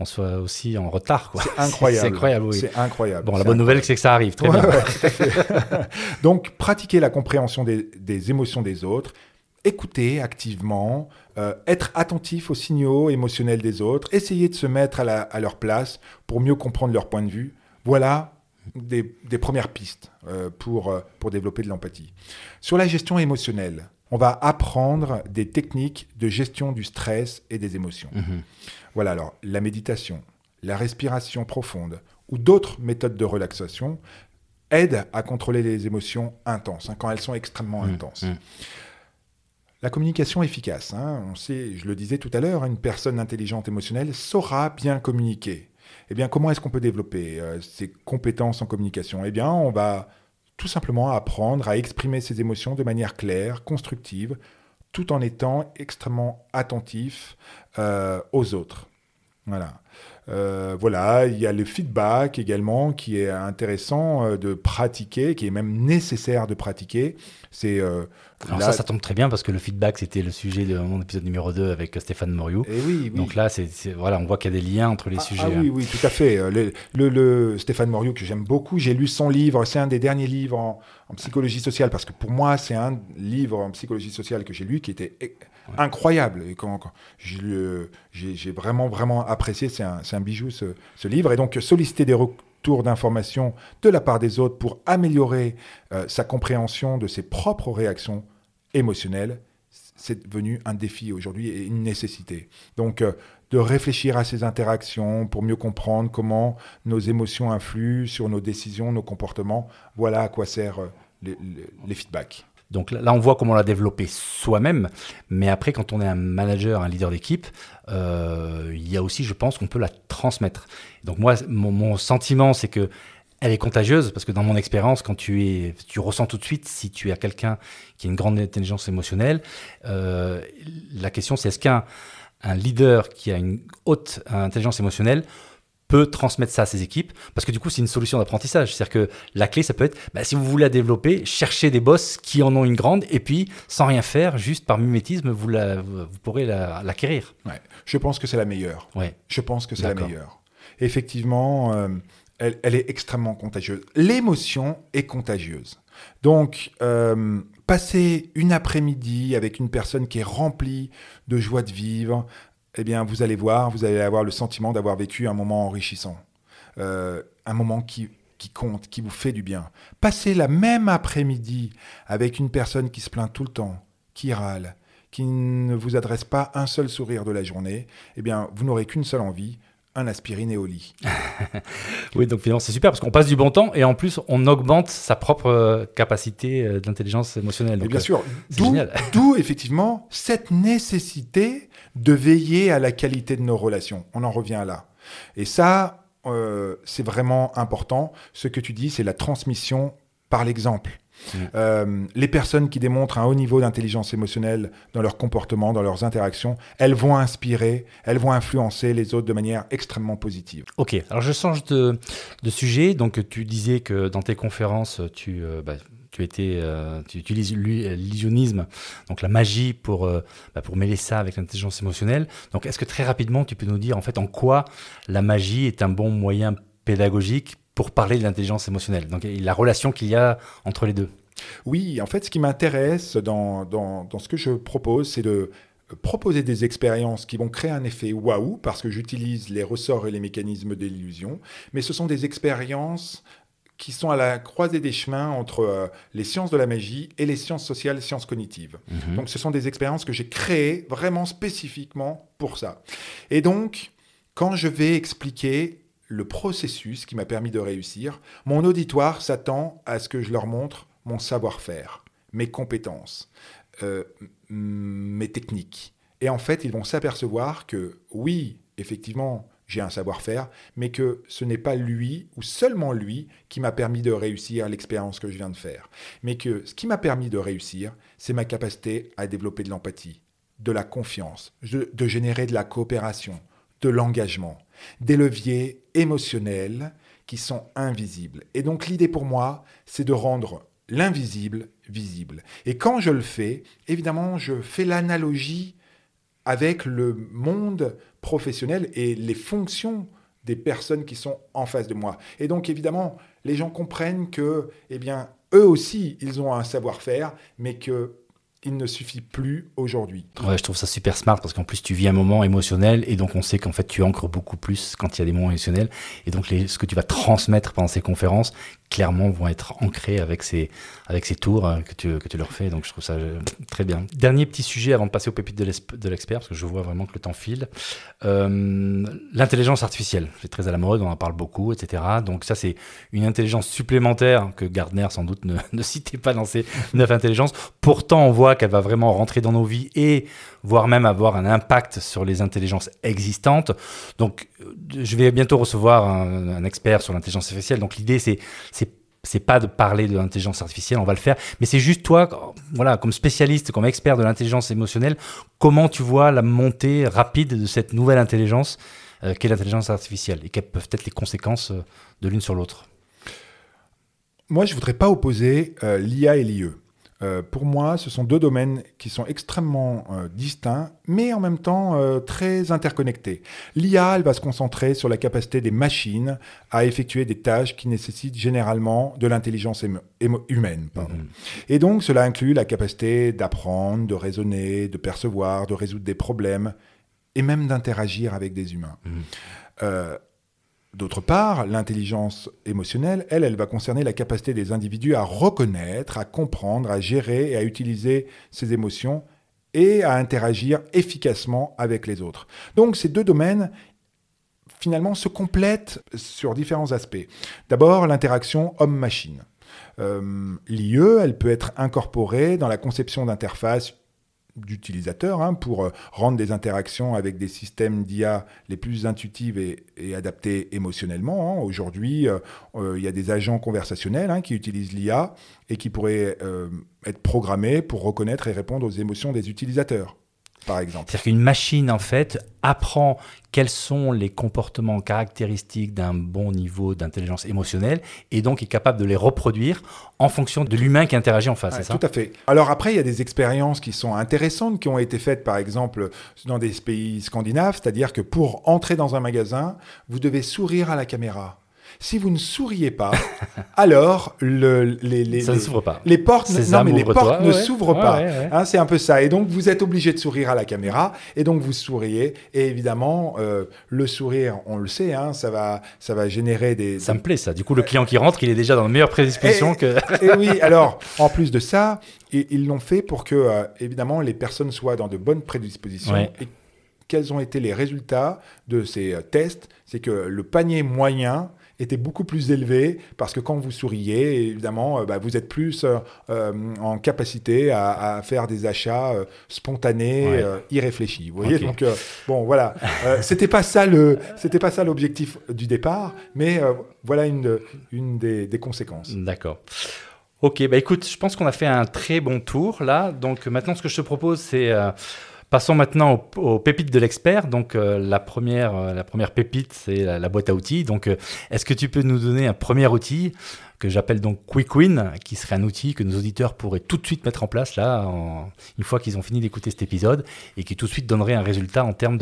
on soit aussi en retard. quoi. C'est incroyable. C'est incroyable, oui. C'est incroyable. Bon, la bonne nouvelle, c'est que ça arrive. Très Ouais, bien. ouais. Donc, pratiquer la compréhension des, des émotions des autres, écouter activement, euh, être attentif aux signaux émotionnels des autres, essayer de se mettre à, la- à leur place pour mieux comprendre leur point de vue. Voilà des, des premières pistes euh, pour, euh, pour développer de l'empathie. Sur la gestion émotionnelle, on va apprendre des techniques de gestion du stress et des émotions. Mhm. Voilà, alors la méditation, la respiration profonde ou d'autres méthodes de relaxation aident à contrôler les émotions intenses, hein, quand elles sont extrêmement Mhm. intenses. Mhm. La communication efficace, hein, on sait, je le disais tout à l'heure, une personne intelligente émotionnelle saura bien communiquer. Eh bien, comment est-ce qu'on peut développer euh, ses compétences en communication? Eh bien, on va tout simplement apprendre à exprimer ses émotions de manière claire, constructive, tout en étant extrêmement attentif euh, aux autres. Voilà. Euh, voilà, il y a le feedback également qui est intéressant euh, de pratiquer, qui est même nécessaire de pratiquer. C'est euh, Alors là- ça, ça tombe très bien parce que le feedback, c'était le sujet de mon épisode numéro 2 avec Stéphane Moriou. Eh oui, oui. Donc là, c'est, voilà, on voit qu'il y a des liens entre les Ah, sujets. ah oui, oui, tout à fait. Le, le- le Stéphane Moriot, que j'aime beaucoup, j'ai lu son livre. C'est un des derniers livres en, en psychologie sociale, parce que pour moi, c'est un livre en psychologie sociale que j'ai lu qui était incroyable. Et quand, j'ai vraiment, vraiment apprécié. C'est un, bijou, ce, livre. Et donc, solliciter des retours d'informations de la part des autres pour améliorer euh, sa compréhension de ses propres réactions émotionnelles, c'est devenu un défi aujourd'hui et une nécessité. Donc, euh, de réfléchir à ces interactions pour mieux comprendre comment nos émotions influent sur nos décisions, nos comportements. Voilà à quoi servent euh, les feedbacks. Donc là, on voit comment la développer soi-même, mais après, quand on est un manager, un leader d'équipe, euh, il y a aussi, je pense, qu'on peut la transmettre. Donc moi, mon, sentiment, c'est que elle est contagieuse, parce que dans mon expérience, quand tu es, tu ressens tout de suite si tu as quelqu'un qui a une grande intelligence émotionnelle. Euh, la question, c'est est-ce qu'un un leader qui a une haute intelligence émotionnelle peut transmettre ça à ses équipes parce que du coup c'est une solution d'apprentissage c'est à dire que la clé ça peut être bah, si vous voulez la développer cherchez des boss qui en ont une grande et puis sans rien faire juste par mimétisme vous, la, vous pourrez la- l'acquérir Ouais. Je pense que c'est la meilleure. ouais Je pense que c'est la meilleure. Effectivement, euh, elle, elle est extrêmement contagieuse. L'émotion est contagieuse. Donc, euh, passer une après-midi avec une personne qui est remplie de joie de vivre, eh bien, vous allez voir, vous allez avoir le sentiment d'avoir vécu un moment enrichissant. Euh, un moment qui, qui compte, qui vous fait du bien. Passer la même après-midi avec une personne qui se plaint tout le temps, qui râle, qui ne vous adresse pas un seul sourire de la journée, eh bien, vous n'aurez qu'une seule envie, un aspirine et au lit. oui donc finalement c'est super parce qu'on passe du bon temps et en plus on augmente sa propre euh, capacité euh, d'intelligence émotionnelle Et bien euh, sûr, d'où, effectivement cette nécessité de veiller à la qualité de nos relations. On en revient là. Et ça, euh, c'est vraiment important. Ce que tu dis, c'est la transmission par l'exemple. Mm. Euh, les personnes qui démontrent un haut niveau d'intelligence émotionnelle dans leur comportement, dans leurs interactions, elles vont inspirer, elles vont influencer les autres de manière extrêmement positive. Ok, alors je change de, de sujet. Donc tu disais que dans tes conférences, tu, euh, bah, tu, étais, euh, tu utilises l'u- l'illusionnisme, donc la magie pour, euh, bah, pour mêler ça avec l'intelligence émotionnelle. Donc est-ce que très rapidement tu peux nous dire en fait en quoi la magie est un bon moyen pédagogique pour parler de l'intelligence émotionnelle Donc la relation qu'il y a entre les deux. Oui, en fait, ce qui m'intéresse dans, dans, dans ce que je propose, c'est de proposer des expériences qui vont créer un effet waouh, parce que j'utilise les ressorts et les mécanismes de l'illusion, mais ce sont des expériences qui sont à la croisée des chemins entre euh, les sciences de la magie et les sciences sociales sciences cognitives. Mhm. Donc ce sont des expériences que j'ai créées vraiment spécifiquement pour ça. Et donc, quand je vais expliquer le processus qui m'a permis de réussir, mon auditoire s'attend à ce que je leur montre mon savoir-faire, mes compétences, euh, mes techniques. Et en fait, ils vont s'apercevoir que oui, effectivement, j'ai un savoir-faire, mais que ce n'est pas lui ou seulement lui qui m'a permis de réussir l'expérience que je viens de faire. Mais que ce qui m'a permis de réussir, c'est ma capacité à développer de l'empathie, de la confiance, de générer de la coopération, de l'engagement, des leviers émotionnels qui sont invisibles. Et donc l'idée pour moi, c'est de rendre l'invisible visible. Et quand je le fais, évidemment, je fais l'analogie avec le monde professionnel et les fonctions des personnes qui sont en face de moi. Et donc évidemment, les gens comprennent que, eh bien, eux aussi, ils ont un savoir-faire, mais que il ne suffit plus aujourd'hui. Ouais, je trouve ça super smart parce qu'en plus tu vis un moment émotionnel et donc on sait qu'en fait tu ancres beaucoup plus quand il y a des moments émotionnels et donc ce que tu vas transmettre pendant ces conférences clairement vont être ancrés avec ces, avec ces tours euh, que tu, que tu leur fais. Donc je trouve ça euh, très bien. Dernier petit sujet avant de passer au pépites de l'expert parce que je vois vraiment que le temps file. Euh, l'intelligence artificielle, c'est très à la mode, on en parle beaucoup, etc. Donc ça c'est une intelligence supplémentaire que Gardner sans doute ne, ne citait pas dans ses neuf intelligences. Pourtant on voit qu'elle va vraiment rentrer dans nos vies et voire même avoir un impact sur les intelligences existantes. Donc, euh, je vais bientôt recevoir un, expert sur l'intelligence artificielle. Donc, l'idée, c'est, c'est pas de parler de l'intelligence artificielle, on va le faire, mais c'est juste toi, voilà, comme spécialiste, comme expert de l'intelligence émotionnelle, comment tu vois la montée rapide de cette nouvelle intelligence euh, qu'est l'intelligence artificielle et quelles peuvent être les conséquences euh, de l'une sur l'autre? Moi, je voudrais pas opposer l'IA et l'IE. Euh, pour moi, ce sont deux domaines qui sont extrêmement euh, distincts, mais en même temps euh, très interconnectés. L'IA, elle va se concentrer sur la capacité des machines à effectuer des tâches qui nécessitent généralement de l'intelligence humaine. Mhm. Et donc, cela inclut la capacité d'apprendre, de raisonner, de percevoir, de résoudre des problèmes, et même d'interagir avec des humains. Mhm. D'autre part, l'intelligence émotionnelle, elle, elle va concerner la capacité des individus à reconnaître, à comprendre, à gérer et à utiliser ses émotions et à interagir efficacement avec les autres. Donc ces deux domaines, finalement, se complètent sur différents aspects. D'abord, l'interaction homme-machine. Euh, L'IE, elle peut être incorporée dans la conception d'interfaces d'utilisateurs hein, pour euh, rendre des interactions avec des systèmes d'IA les plus intuitives et, adaptées émotionnellement. Hein. Aujourd'hui, euh, euh, il y a des agents conversationnels hein, qui utilisent l'IA et qui pourraient être programmés pour reconnaître et répondre aux émotions des utilisateurs par exemple. C'est-à-dire qu'une machine, en fait, apprend quels sont les comportements caractéristiques d'un bon niveau d'intelligence émotionnelle et donc est capable de les reproduire en fonction de l'humain qui interagit en face, c'est ça Tout à fait. Alors après, il y a des expériences qui sont intéressantes, qui ont été faites par exemple dans des pays scandinaves, c'est-à-dire que pour entrer dans un magasin, vous devez sourire à la caméra. Si vous ne souriez pas, alors le, les, les, ça ne s'ouvre pas. Les portes, non, mais les portes ne s'ouvrent pas. Hein, c'est un peu ça. Et donc vous êtes obligé de sourire à la caméra, et donc vous souriez. Et évidemment, euh, le sourire, on le sait, hein, ça va, ça va générer des. Ça me plaît ça. Du coup, le client qui rentre, il est déjà dans de meilleure prédisposition que. et oui. Alors, en plus de ça, ils l'ont fait pour que, euh, évidemment, les personnes soient dans de bonnes prédispositions. Et quels ont été les résultats de ces euh, tests C'est que le panier moyen était beaucoup plus élevé parce que quand vous souriez, évidemment, euh, bah, vous êtes plus euh, euh, en capacité à, faire des achats spontanés, irréfléchis. Vous voyez, donc bon, voilà, c'était pas ça le, c'était pas ça l'objectif du départ, mais voilà une, une des, des conséquences. D'accord. Ok, bah écoute, je pense qu'on a fait un très bon tour là. Donc maintenant, ce que je te propose, c'est Passons maintenant aux, pépites de l'expert. Donc euh, la, première, euh, la première pépite, c'est la, boîte à outils. Donc euh, est-ce que tu peux nous donner un premier outil que j'appelle donc Quick Win, qui serait un outil que nos auditeurs pourraient tout de suite mettre en place là, une fois qu'ils ont fini d'écouter cet épisode, et qui tout de suite donnerait un résultat en termes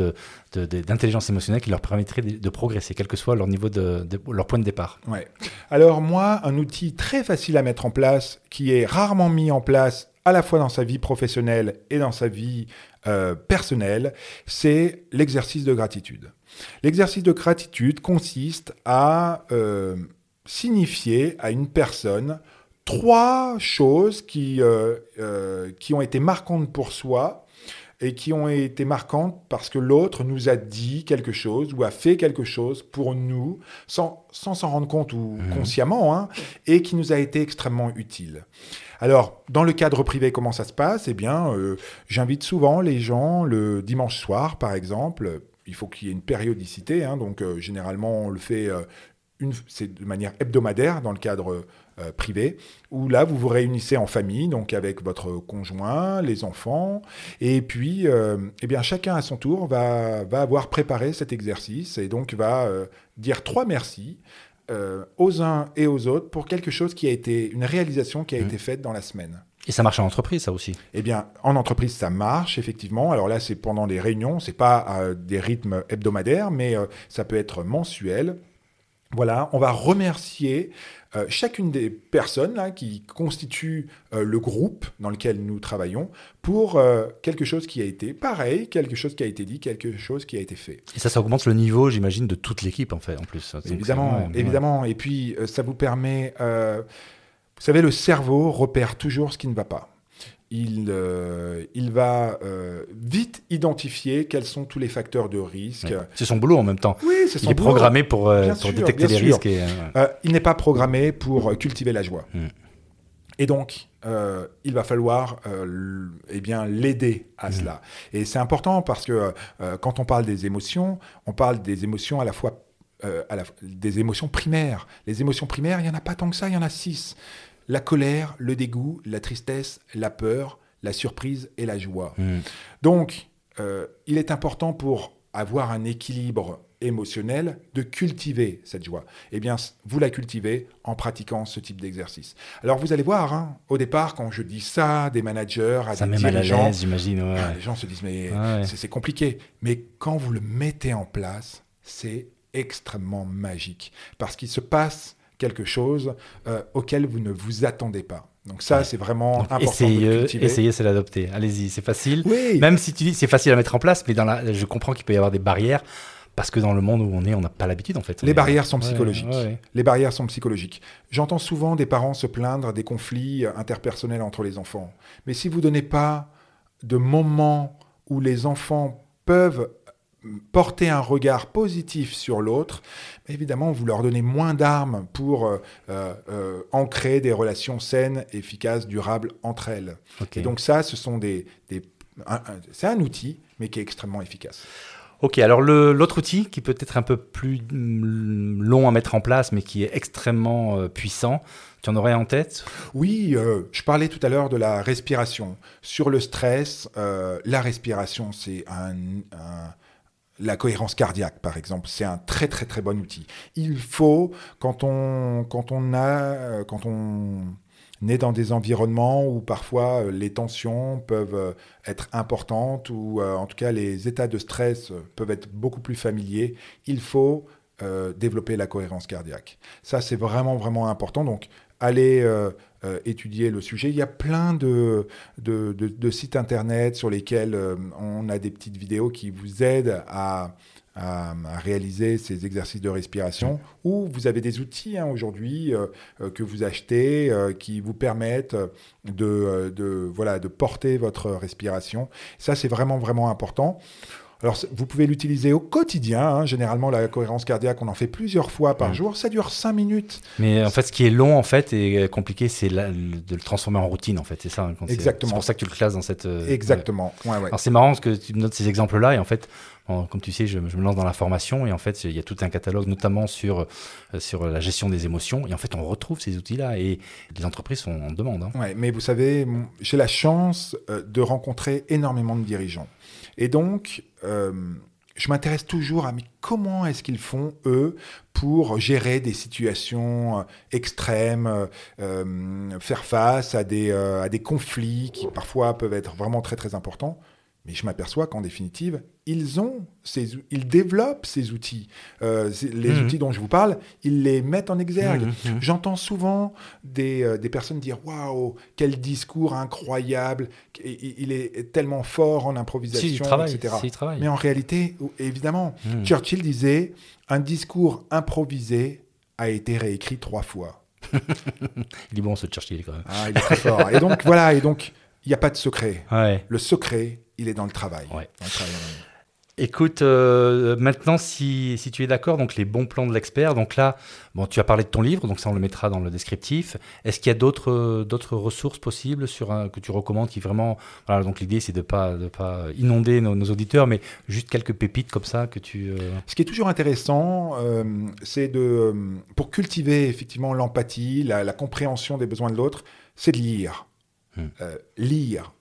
d'intelligence émotionnelle qui leur permettrait de, progresser, quel que soit leur niveau de, leur point de départ. Ouais. Alors moi, un outil très facile à mettre en place, qui est rarement mis en place à la fois dans sa vie professionnelle et dans sa vie euh, personnelle, c'est l'exercice de gratitude. L'exercice de gratitude consiste à euh, signifier à une personne trois choses qui, euh, qui ont été marquantes pour soi et qui ont été marquantes parce que l'autre nous a dit quelque chose ou a fait quelque chose pour nous sans s'en rendre compte ou mmh. consciemment hein, et qui nous a été extrêmement utile. Alors, dans le cadre privé, comment ça se passe? Eh bien, euh, j'invite souvent les gens le dimanche soir, par exemple. Il faut qu'il y ait une périodicité, hein, donc euh, généralement on le fait euh, une, c'est de manière hebdomadaire dans le cadre privé, où là vous vous réunissez en famille, donc avec votre conjoint, les enfants, et puis eh bien chacun à son tour va, va avoir préparé cet exercice et donc va dire trois merci euh, aux uns et aux autres pour quelque chose qui a été, une réalisation qui a mmh. été faite dans la semaine. Et ça marche en entreprise, ça aussi? Eh bien, en entreprise, ça marche, effectivement. Alors là, c'est pendant les réunions, c'est pas des rythmes hebdomadaires, mais euh, ça peut être mensuel. Voilà, on va remercier euh, chacune des personnes là, qui constituent euh, le groupe dans lequel nous travaillons pour euh, quelque chose qui a été pareil, quelque chose qui a été dit, quelque chose qui a été fait. Et ça, ça augmente le niveau, j'imagine, de toute l'équipe en fait, en plus. Donc, Évidemment, ouais, évidemment. Et puis, ça vous permet. vous savez, le cerveau repère toujours ce qui ne va pas. Il, euh, il va euh, vite identifier quels sont tous les facteurs de risque. C'est son boulot en même temps. Oui, c'est Il son est boulot. programmé pour, euh, Bien pour sûr, détecter les sûr. risques. Et, euh, Euh, il n'est pas programmé pour euh, cultiver la joie. Mm. Et donc, euh, il va falloir euh, eh bien l'aider à cela. Et c'est important parce que euh, quand on parle des émotions, on parle des émotions à la fois euh, à la, des émotions primaires. Les émotions primaires, il y en a pas tant que ça, il y en a six. La colère, le dégoût, la tristesse, la peur, la surprise et la joie. Mm. Donc, euh, il est important pour avoir un équilibre émotionnel de cultiver cette joie. Eh bien, vous la cultivez en pratiquant ce type d'exercice. Alors, vous allez voir, hein, au départ, quand je dis ça, des managers, à Ça des dirigeants, j'imagine. ouais. ah, les gens se disent, mais Ouais. c'est compliqué. Mais quand vous le mettez en place, c'est extrêmement magique. Parce qu'il se passe quelque chose euh, auquel vous ne vous attendez pas. Donc ça, Ouais. c'est vraiment Donc, important le essayez, c'est l'adopter. Allez-y, c'est facile. Oui, Même si tu dis c'est facile à mettre en place, mais dans la, je comprends qu'il peut y avoir des barrières parce que dans le monde où on est, on n'a pas l'habitude en fait. Les est- barrières sont Ouais, psychologiques. ouais, ouais. Les barrières sont psychologiques. J'entends souvent des parents se plaindre des conflits euh, interpersonnels entre les enfants. Mais si vous donnez pas de moments où les enfants peuvent euh, porter un regard positif sur l'autre, évidemment, vous leur donnez moins d'armes pour euh, euh, euh, ancrer des relations saines, efficaces, durables entre elles. Et donc ça, ce sont des... c'est un outil, mais qui est extrêmement efficace. Ok, alors l'autre outil qui peut être un peu plus mm, long à mettre en place, mais qui est extrêmement euh, puissant, tu en aurais en tête? Oui, euh, je parlais tout à l'heure de la respiration. Sur le stress, euh, la respiration, c'est un, un- la cohérence cardiaque, par exemple, c'est un très très très bon outil. Il faut, quand on, quand on a, euh, quand on est dans des environnements où parfois euh, les tensions peuvent euh, être importantes ou en tout cas les états de stress peuvent être beaucoup plus familiers, il faut développer la cohérence cardiaque. Ça, c'est vraiment vraiment important. Donc, allez euh, euh, étudier le sujet. Il y a plein de, sites internet sur lesquels euh, on a des petites vidéos qui vous aident à, réaliser ces exercices de respiration. Ou vous avez des outils hein, aujourd'hui que vous achetez qui vous permettent de, de porter votre respiration. Ça, c'est vraiment, vraiment important. Alors, vous pouvez l'utiliser au quotidien. hein. Généralement, la cohérence cardiaque, on en fait plusieurs fois par jour. Ça dure 5 minutes. Mais en fait, ce qui est long en fait et compliqué, c'est de le transformer en routine en fait. C'est ça. hein, Exactement. C'est pour ça que tu le classes dans cette. euh, Exactement. Ouais, ouais. Alors c'est marrant parce que tu me donnes ces exemples-là et en fait, comme tu sais, je, je me lance dans la formation et en fait, il y a tout un catalogue, notamment sur, euh, sur la gestion des émotions. Et en fait, on retrouve ces outils-là et les entreprises sont en demande. hein. Ouais, mais vous savez, j'ai la chance euh, de rencontrer énormément de dirigeants. Et donc, euh, je m'intéresse toujours à comment est-ce qu'ils font, eux, pour gérer des situations euh, extrêmes, euh, faire face à des, à des conflits qui parfois peuvent être vraiment très très importants. Mais je m'aperçois qu'en définitive, ils ont ces, ils développent ces outils. Euh, les Mhm. outils dont je vous parle, ils les mettent en exergue. Mhm, mhm. J'entends souvent des, euh, des personnes dire Waouh, quel discours incroyable, il est tellement fort en Si, il improvisation, travaille. etc. si, il travaille. Mais en réalité, évidemment. Churchill disait Un discours improvisé a été réécrit trois fois. Il est bon ce Churchill quand même. Ah, il est très fort. Et donc, voilà, et donc, il n'y a pas de secret. Ouais. Le secret, il est dans le travail. Ouais. Dans le travail. Écoute, euh, maintenant, si, si tu es d'accord, donc les bons plans de l'expert, donc là, bon, tu as parlé de ton livre, donc ça on le mettra dans le descriptif. Est-ce qu'il y a d'autres euh, d'autres ressources possibles sur un, que tu recommandes qui vraiment, voilà, donc l'idée c'est de pas de pas inonder nos, nos auditeurs, mais juste quelques pépites comme ça que tu. euh, Ce qui est toujours intéressant, c'est de, pour cultiver effectivement l'empathie, la, la compréhension des besoins de l'autre, c'est de lire. Hmm. Euh, lire.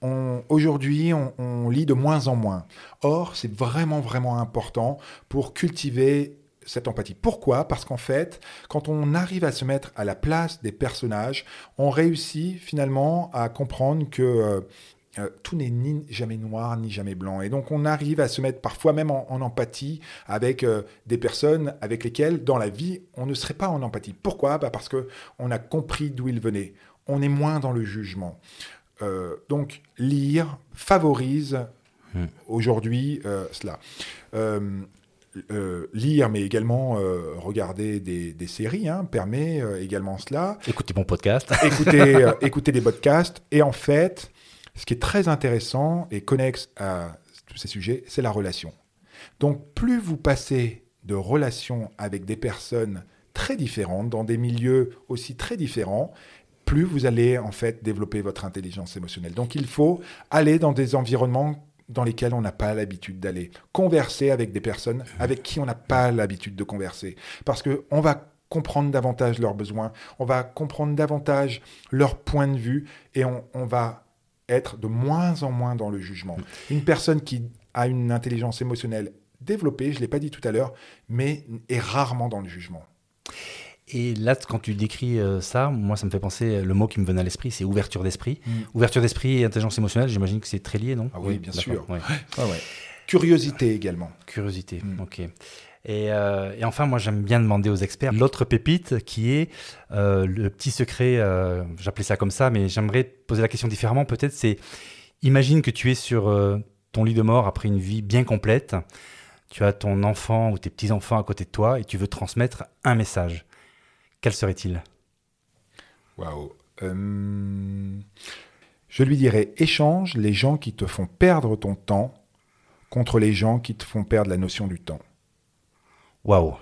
Aujourd'hui, on, lit de moins en moins. Or, c'est vraiment, vraiment important pour cultiver cette empathie. Pourquoi? Parce qu'en fait, quand on arrive à se mettre à la place des personnages, on réussit finalement à comprendre que euh, euh, tout n'est ni jamais noir ni jamais blanc. Et donc on arrive à se mettre parfois même en, empathie avec des personnes avec lesquelles dans la vie on ne serait pas en empathie. Pourquoi? Bah Parce que on a compris d'où ils venaient. On est moins dans le jugement. Euh, donc lire favorise hmm. aujourd'hui cela. lire, mais également regarder des, séries, hein, permet également cela. Écouter mon podcast. écouter, écouter des podcasts. Et en fait, ce qui est très intéressant et connexe à tous ces sujets, c'est la relation. Donc plus vous passez de relations avec des personnes très différentes, dans des milieux aussi très différents, plus vous allez en fait développer votre intelligence émotionnelle. Donc il faut aller dans des environnements dans lesquels on n'a pas l'habitude d'aller, converser avec des personnes avec qui on n'a pas l'habitude de converser, parce que on va comprendre davantage leurs besoins, on va comprendre davantage leur point de vue et on, on va être de moins en moins dans le jugement. Une personne qui a une intelligence émotionnelle développée, je ne l'ai pas dit tout à l'heure, mais est rarement dans le jugement. Et là, quand tu décris euh, ça, moi, ça me fait penser, le mot qui me venait à l'esprit, c'est ouverture d'esprit. Mm. Ouverture d'esprit et intelligence émotionnelle, j'imagine que c'est très lié, non? Ah oui, bien sûr. Curiosité également. Curiosité, mm. ok. Euh, et, enfin, moi, j'aime bien demander aux experts l'autre pépite qui est euh, le petit secret, euh, j'appelais ça comme ça, mais j'aimerais poser la question différemment. Peut-être, c'est imagine que tu es sur ton lit de mort après une vie bien complète. Tu as ton enfant ou tes petits-enfants à côté de toi et tu veux transmettre un message. Quel serait-il? Waouh Je lui dirais échange les gens qui te font perdre ton temps contre les gens qui te font perdre la notion du temps. Waouh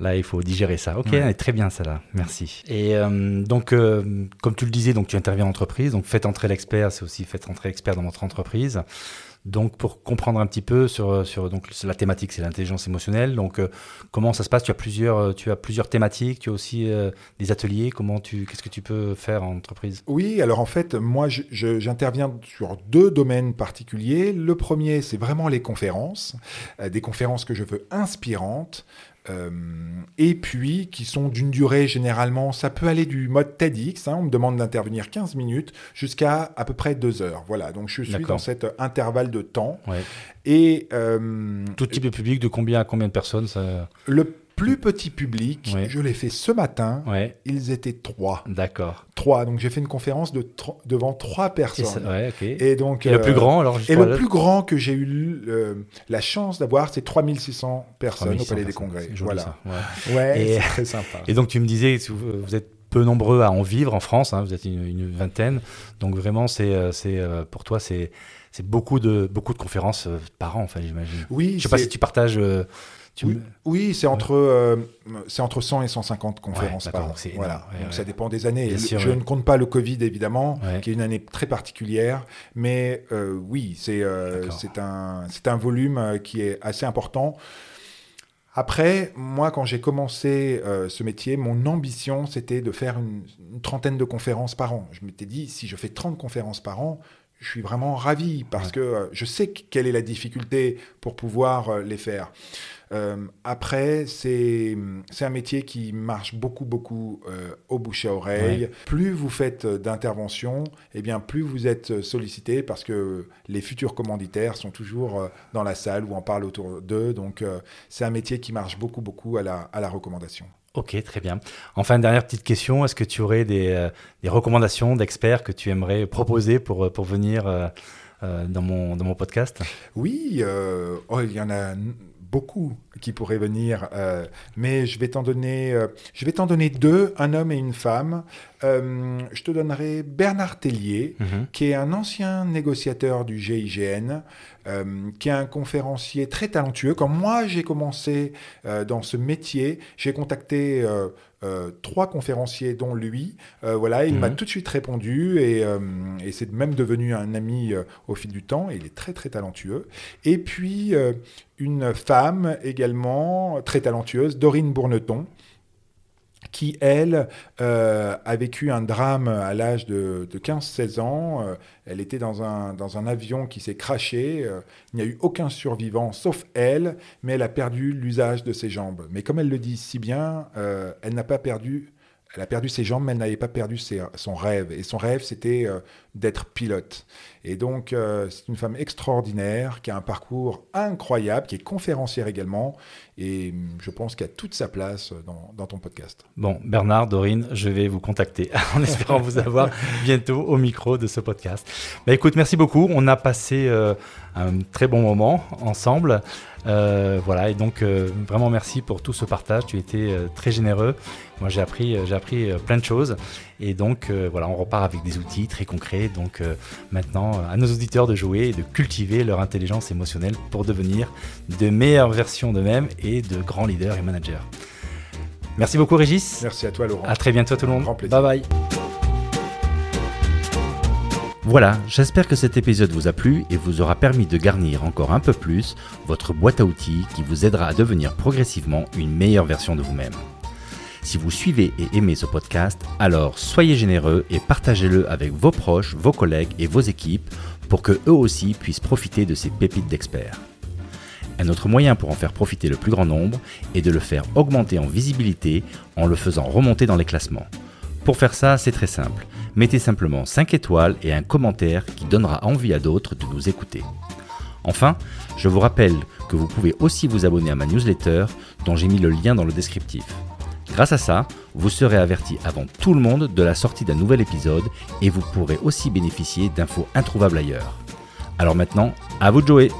Là, il faut digérer ça. Ok, très bien ça là. Merci. Et euh, donc, euh, comme tu le disais, donc tu interviens en entreprise. Donc, faites entrer l'expert, c'est aussi faites entrer l'expert dans votre entreprise. Donc, pour comprendre un petit peu sur, sur donc, la thématique, c'est l'intelligence émotionnelle. Donc, euh, comment ça se passe? Tu as, plusieurs, euh, tu as plusieurs thématiques, tu as aussi euh, des ateliers. Comment tu, qu'est-ce que tu peux faire en entreprise? Oui, alors en fait, moi, j'interviens sur deux domaines particuliers. Le premier, c'est vraiment les conférences, des conférences que je veux inspirantes, euh, et puis qui sont d'une durée généralement, ça peut aller du mode TEDx, hein, on me demande d'intervenir 15 minutes, jusqu'à à peu près 2 heures. Voilà, donc je suis dans cet intervalle de temps. Et euh, tout type de public, de combien à combien de personnes ça... Le plus petit public, je l'ai fait ce matin. Ils étaient trois. D'accord. Trois. Donc j'ai fait une conférence de devant trois personnes. Et, donc. le plus euh, grand alors. Et le plus grand que j'ai eu la chance d'avoir, c'est 3600 personnes au Palais des Congrès. Voilà. Ouais. c'est très sympa. Et donc tu me disais, vous êtes peu nombreux à en vivre en France. Hein, vous êtes une, vingtaine. Donc vraiment, c'est, euh, c'est euh, pour toi, c'est c'est beaucoup de beaucoup de conférences par an, enfin j'imagine. Oui. Je sais pas si tu partages oui, c'est entre, euh, c'est entre 100 et 150 conférences par an. Voilà. Donc ça dépend des années. je ne compte pas le Covid, évidemment, qui est une année très particulière. Mais euh, oui, c'est euh, un, un volume qui est assez important. Après, moi, quand j'ai commencé ce métier, mon ambition, c'était de faire une, une, trentaine de conférences par an. Je m'étais dit, si je fais 30 conférences par an, je suis vraiment ravi parce que je sais quelle est la difficulté pour pouvoir les faire. Euh, après, c'est un métier qui marche beaucoup, beaucoup euh, au bouche à oreille. Plus vous faites d'interventions, et eh bien, plus vous êtes sollicité parce que les futurs commanditaires sont toujours euh, dans la salle où on parle autour d'eux. Donc, c'est un métier qui marche beaucoup, beaucoup à la, à la recommandation. Ok, très bien. Enfin, dernière petite question, est-ce que tu aurais des, des recommandations d'experts que tu aimerais proposer pour, pour venir dans, mon, dans mon podcast? Oui, oh, il y en a beaucoup qui pourraient venir, euh, mais je vais t'en donner, euh, je vais t'en donner deux, un homme et une femme. Euh, je te donnerai Bernard Tellier, mhm. qui est un ancien négociateur du GIGN, qui est un conférencier très talentueux. Quand moi j'ai commencé dans ce métier, j'ai contacté euh, trois conférenciers, dont lui. Euh, voilà, il m'a mhm. tout de suite répondu euh, et, c'est même devenu un ami au fil du temps. il est très très talentueux. Et puis une femme également très talentueuse, Dorine Bourneton qui, elle, euh, a vécu un drame à l'âge de, 15-16 ans. Euh, elle était dans un, dans un avion qui s'est craché. Euh, il n'y a eu aucun survivant sauf elle, mais elle a perdu l'usage de ses jambes. Mais comme elle le dit si bien, elle n'a pas perdu Elle a perdu ses jambes, mais elle n'avait pas perdu son rêve. Et son rêve, c'était euh, d'être pilote. Et donc, euh, c'est une femme extraordinaire, qui a un parcours incroyable, qui est conférencière également. Et hum, je pense qu'elle a toute sa place dans, ton podcast. Bon, Bernard, Dorine, je vais vous contacter en espérant vous avoir bientôt au micro de ce podcast. Bah, écoute, merci beaucoup. On a passé euh, un très bon moment ensemble. Euh, voilà, et donc euh, vraiment merci pour tout ce partage. Tu étais euh, très généreux. Moi, j'ai appris, j'ai appris plein de choses. Et donc voilà, on repart avec des outils très concrets. Donc maintenant, à nos auditeurs de jouer et de cultiver leur intelligence émotionnelle pour devenir de meilleures versions d'eux-mêmes et de grands leaders et managers. Merci beaucoup, Régis. Merci à toi, Laurent. À très bientôt, tout le monde. Bye bye. Voilà, j'espère que cet épisode vous a plu et vous aura permis de garnir encore un peu plus votre boîte à outils qui vous aidera à devenir progressivement une meilleure version de vous-même. Si vous suivez et aimez ce podcast, alors soyez généreux et partagez-le avec vos proches, vos collègues et vos équipes pour que eux aussi puissent profiter de ces pépites d'experts. Un autre moyen pour en faire profiter le plus grand nombre est de le faire augmenter en visibilité en le faisant remonter dans les classements. Pour faire ça, c'est très simple mettez simplement 5 étoiles et un commentaire qui donnera envie à d'autres de nous écouter. Enfin, je vous rappelle que vous pouvez aussi vous abonner à ma newsletter dont j'ai mis le lien dans le descriptif. Grâce à ça, vous serez averti avant tout le monde de la sortie d'un nouvel épisode et vous pourrez aussi bénéficier d'infos introuvables ailleurs. Alors maintenant, à vous de jouer